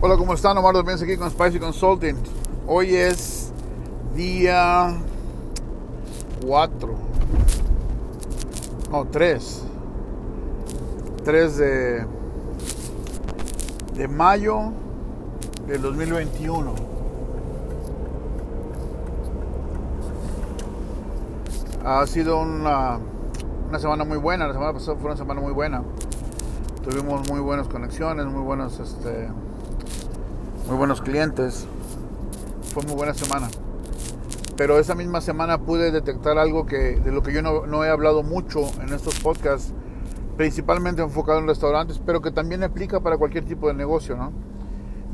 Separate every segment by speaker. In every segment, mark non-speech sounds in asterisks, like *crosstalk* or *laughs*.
Speaker 1: Hola, ¿cómo están? Omar Domínguez aquí con Spicy Consulting. Hoy es día 4, no, 3, 3 de, de mayo del 2021. Ha sido una, una semana muy buena, la semana pasada fue una semana muy buena. Tuvimos muy buenas conexiones, muy buenos, este, muy buenos clientes. Fue muy buena semana. Pero esa misma semana pude detectar algo que, de lo que yo no, no he hablado mucho en estos podcasts, principalmente enfocado en restaurantes, pero que también aplica para cualquier tipo de negocio, ¿no?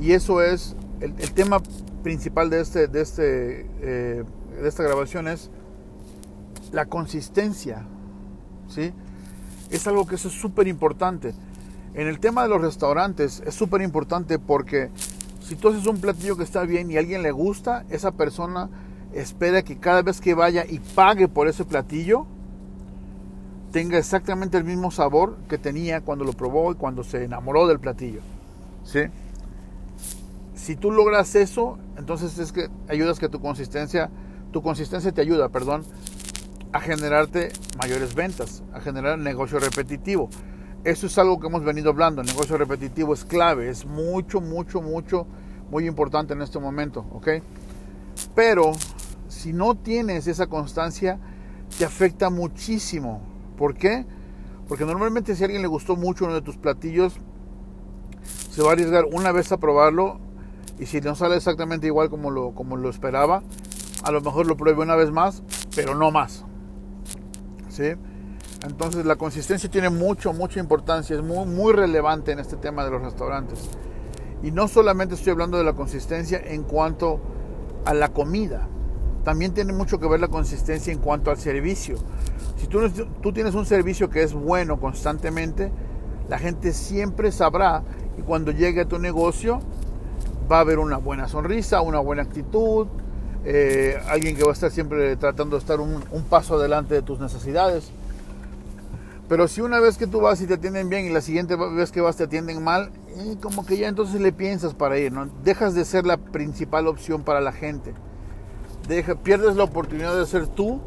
Speaker 1: Y eso es, el, tema principal de, este, de, este, eh, de esta grabación es la consistencia, ¿sí? Es algo que es súper importante. En el tema de los restaurantes es súper importante porque si tú haces un platillo que está bien y a alguien le gusta, esa persona espera que cada vez que vaya y pague por ese platillo, tenga exactamente el mismo sabor que tenía cuando lo probó y cuando se enamoró del platillo. ¿Sí? Si tú logras eso, entonces es que ayudas que tu consistencia, tu consistencia te ayuda, perdón, a generarte mayores ventas, a generar negocio repetitivo. Eso es algo que hemos venido hablando. El negocio repetitivo es clave, es mucho, mucho, mucho, muy importante en este momento, ¿ok? Pero si no tienes esa constancia, te afecta muchísimo. ¿Por qué? Porque normalmente si a alguien le gustó mucho uno de tus platillos, se va a arriesgar una vez a probarlo y si no sale exactamente igual como lo, como lo esperaba, a lo mejor lo pruebe una vez más, pero no más. ¿Sí? Entonces la consistencia tiene mucho, mucha importancia, es muy, muy relevante en este tema de los restaurantes. Y no solamente estoy hablando de la consistencia en cuanto a la comida, también tiene mucho que ver la consistencia en cuanto al servicio. Si tú, tú tienes un servicio que es bueno constantemente, la gente siempre sabrá y cuando llegue a tu negocio va a haber una buena sonrisa, una buena actitud, eh, alguien que va a estar siempre tratando de estar un, un paso adelante de tus necesidades. Pero si una vez que tú vas y te atienden bien y la siguiente vez que vas te atienden mal, eh, como que ya entonces le piensas para ir, ¿no? Dejas de ser la principal opción para la gente. Deja, pierdes la oportunidad de ser tú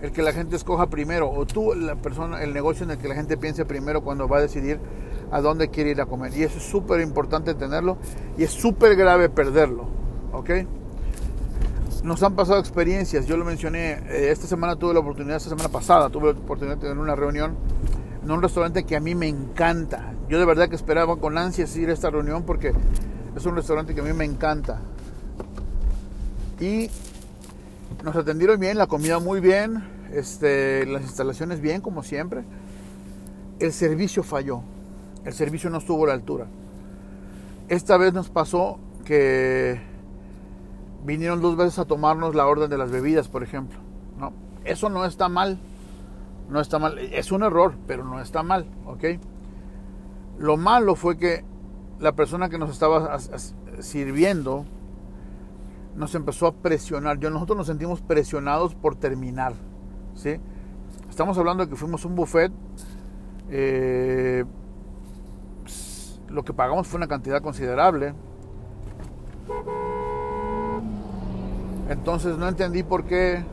Speaker 1: el que la gente escoja primero o tú la persona, el negocio en el que la gente piense primero cuando va a decidir a dónde quiere ir a comer. Y eso es súper importante tenerlo y es súper grave perderlo, ¿ok? Nos han pasado experiencias. Yo lo mencioné, eh, esta semana tuve la oportunidad, esta semana pasada tuve la oportunidad de tener una reunión en un restaurante que a mí me encanta. Yo de verdad que esperaba con ansias ir a esta reunión porque es un restaurante que a mí me encanta. Y nos atendieron bien, la comida muy bien, este, las instalaciones bien como siempre. El servicio falló, el servicio no estuvo a la altura. Esta vez nos pasó que vinieron dos veces a tomarnos la orden de las bebidas, por ejemplo. ¿no? Eso no está mal. No está mal. Es un error, pero no está mal. ¿ok? Lo malo fue que la persona que nos estaba sirviendo nos empezó a presionar. Yo, nosotros nos sentimos presionados por terminar. ¿sí? Estamos hablando de que fuimos un buffet. Eh, lo que pagamos fue una cantidad considerable. Entonces no entendí por qué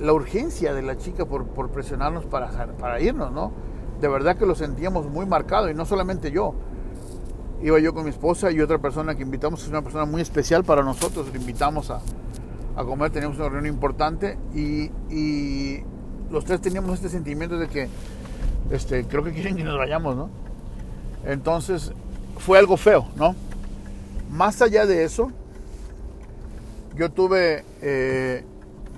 Speaker 1: la urgencia de la chica por, presionarnos para, para irnos, ¿no? De verdad que lo sentíamos muy marcado y no solamente yo. Iba yo con mi esposa y otra persona que invitamos, es una persona muy especial para nosotros, le invitamos a, a comer, teníamos una reunión importante y, y, los tres teníamos este sentimiento de que este, creo que quieren que nos vayamos, ¿no? Entonces fue algo feo, ¿no? Más allá de eso, yo tuve, eh,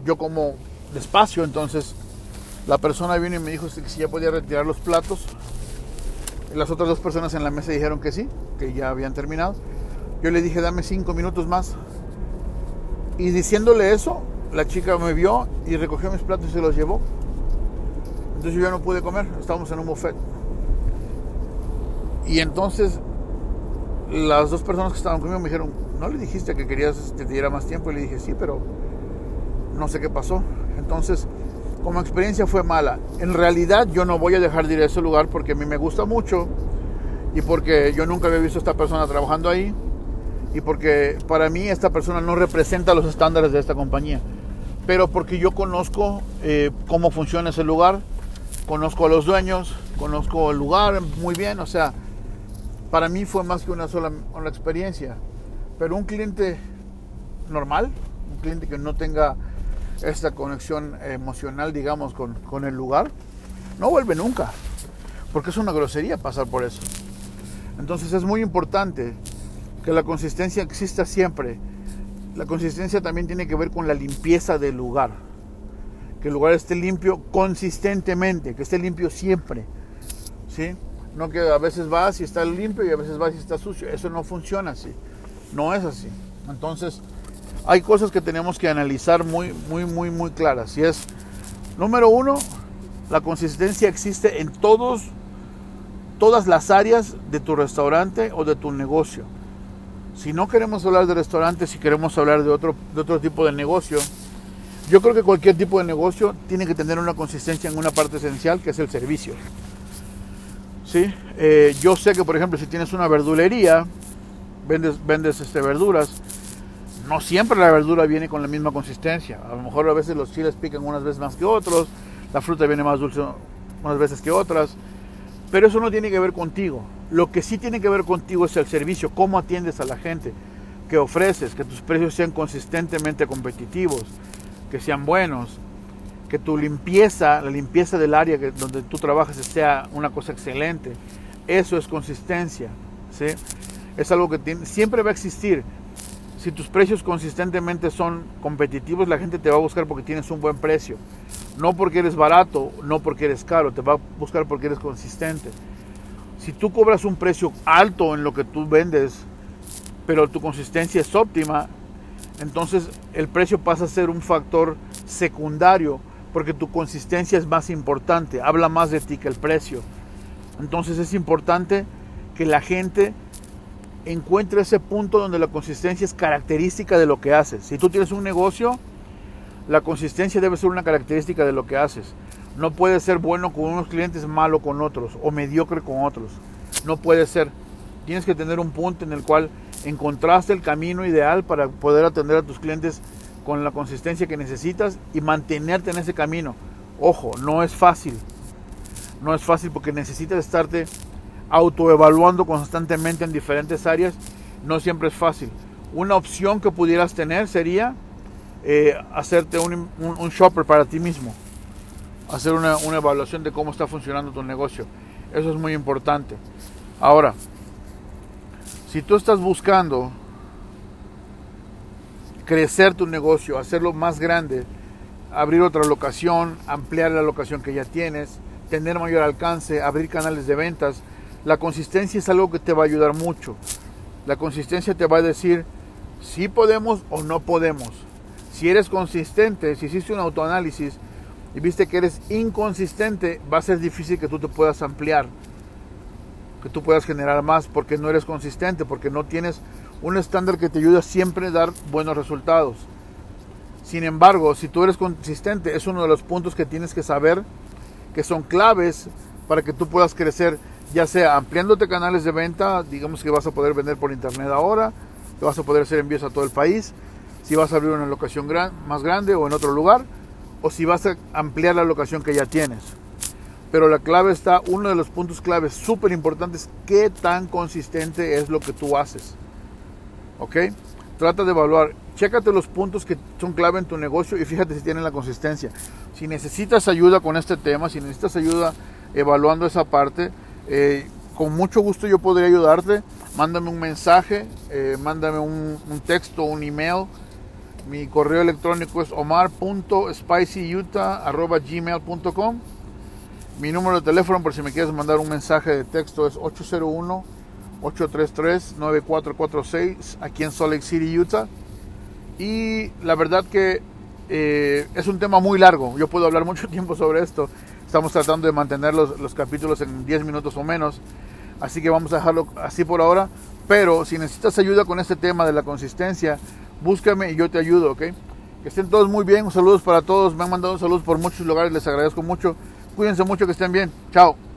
Speaker 1: yo como despacio, entonces la persona vino y me dijo si ya podía retirar los platos. Las otras dos personas en la mesa dijeron que sí, que ya habían terminado. Yo le dije, dame cinco minutos más. Y diciéndole eso, la chica me vio y recogió mis platos y se los llevó. Entonces yo ya no pude comer, estábamos en un buffet. Y entonces las dos personas que estaban conmigo me dijeron, ¿no le dijiste que querías que te diera más tiempo? Y le dije, sí, pero no sé qué pasó. Entonces, como experiencia fue mala. En realidad yo no voy a dejar de ir a ese lugar porque a mí me gusta mucho y porque yo nunca había visto a esta persona trabajando ahí y porque para mí esta persona no representa los estándares de esta compañía, pero porque yo conozco eh, cómo funciona ese lugar, conozco a los dueños, conozco el lugar muy bien, o sea, para mí fue más que una sola una experiencia, pero un cliente normal, un cliente que no tenga esta conexión emocional, digamos, con, con el lugar, no vuelve nunca, porque es una grosería pasar por eso. Entonces es muy importante que la consistencia exista siempre. La consistencia también tiene que ver con la limpieza del lugar. Que el lugar esté limpio consistentemente, que esté limpio siempre. ¿Sí? No que a veces vas y está limpio y a veces vas y está sucio. Eso no funciona así. No es así. Entonces, hay cosas que tenemos que analizar muy, muy, muy, muy claras. Y es, número uno, la consistencia existe en todos todas las áreas de tu restaurante o de tu negocio. Si no queremos hablar de restaurantes, si queremos hablar de otro, de otro tipo de negocio, yo creo que cualquier tipo de negocio tiene que tener una consistencia en una parte esencial que es el servicio. Eh, yo sé que, por ejemplo, si tienes una verdulería, vendes, vendes este, verduras, no siempre la verdura viene con la misma consistencia. A lo mejor a veces los chiles pican unas veces más que otros, la fruta viene más dulce unas veces que otras. Pero eso no tiene que ver contigo. Lo que sí tiene que ver contigo es el servicio, cómo atiendes a la gente, que ofreces, que tus precios sean consistentemente competitivos, que sean buenos, que tu limpieza, la limpieza del área donde tú trabajas sea una cosa excelente. Eso es consistencia. ¿sí? Es algo que siempre va a existir. Si tus precios consistentemente son competitivos, la gente te va a buscar porque tienes un buen precio. No porque eres barato, no porque eres caro, te va a buscar porque eres consistente. Si tú cobras un precio alto en lo que tú vendes, pero tu consistencia es óptima, entonces el precio pasa a ser un factor secundario porque tu consistencia es más importante, habla más de ti que el precio. Entonces es importante que la gente encuentre ese punto donde la consistencia es característica de lo que haces. Si tú tienes un negocio, la consistencia debe ser una característica de lo que haces. No puede ser bueno con unos clientes, malo con otros o mediocre con otros. No puede ser. Tienes que tener un punto en el cual encontraste el camino ideal para poder atender a tus clientes con la consistencia que necesitas y mantenerte en ese camino. Ojo, no es fácil. No es fácil porque necesitas estarte autoevaluando constantemente en diferentes áreas. No siempre es fácil. Una opción que pudieras tener sería eh, hacerte un, shopper para ti mismo, hacer una, una evaluación de cómo está funcionando tu negocio. Eso es muy importante. Ahora, si tú estás buscando crecer tu negocio, hacerlo más grande, abrir otra locación, ampliar la locación que ya tienes, tener mayor alcance, abrir canales de ventas, la consistencia es algo que te va a ayudar mucho. La consistencia te va a decir si podemos o no podemos si eres consistente, si hiciste un autoanálisis y viste que eres inconsistente, va a ser difícil que tú te puedas ampliar, que tú puedas generar más porque no eres consistente, porque no tienes un estándar que te ayude a siempre dar buenos resultados. Sin embargo, si tú eres consistente, es uno de los puntos que tienes que saber que son claves para que tú puedas crecer, ya sea ampliándote canales de venta, digamos que vas a poder vender por internet ahora, que vas a poder hacer envíos a todo el país, si vas a abrir una locación más grande o en otro lugar, o si vas a ampliar la locación que ya tienes. Pero la clave está, uno de los puntos claves súper importantes, qué tan consistente es lo que tú haces. ¿Ok? Trata de evaluar, chécate los puntos que son clave en tu negocio y fíjate si tienen la consistencia. Si necesitas ayuda con este tema, si necesitas ayuda evaluando esa parte, eh, con mucho gusto yo podría ayudarte. Mándame un mensaje, eh, mándame un, texto, un email mi correo electrónico es omar.spicyutah.gmail.com Mi número de teléfono, por si me quieres mandar un mensaje de texto, es 801-833-9446 aquí en Salt Lake City, Utah. Y la verdad que eh, es un tema muy largo. Yo puedo hablar *laughs* mucho tiempo sobre esto. Estamos tratando de mantener los, los capítulos en 10 minutos o menos. Así que vamos a dejarlo así por ahora. Pero si necesitas ayuda con este tema de la consistencia, búscame y yo te ayudo, ¿ok? Que estén todos muy bien, saludos para todos, me han mandado saludos por muchos lugares, les agradezco mucho, cuídense mucho, que estén bien, chao.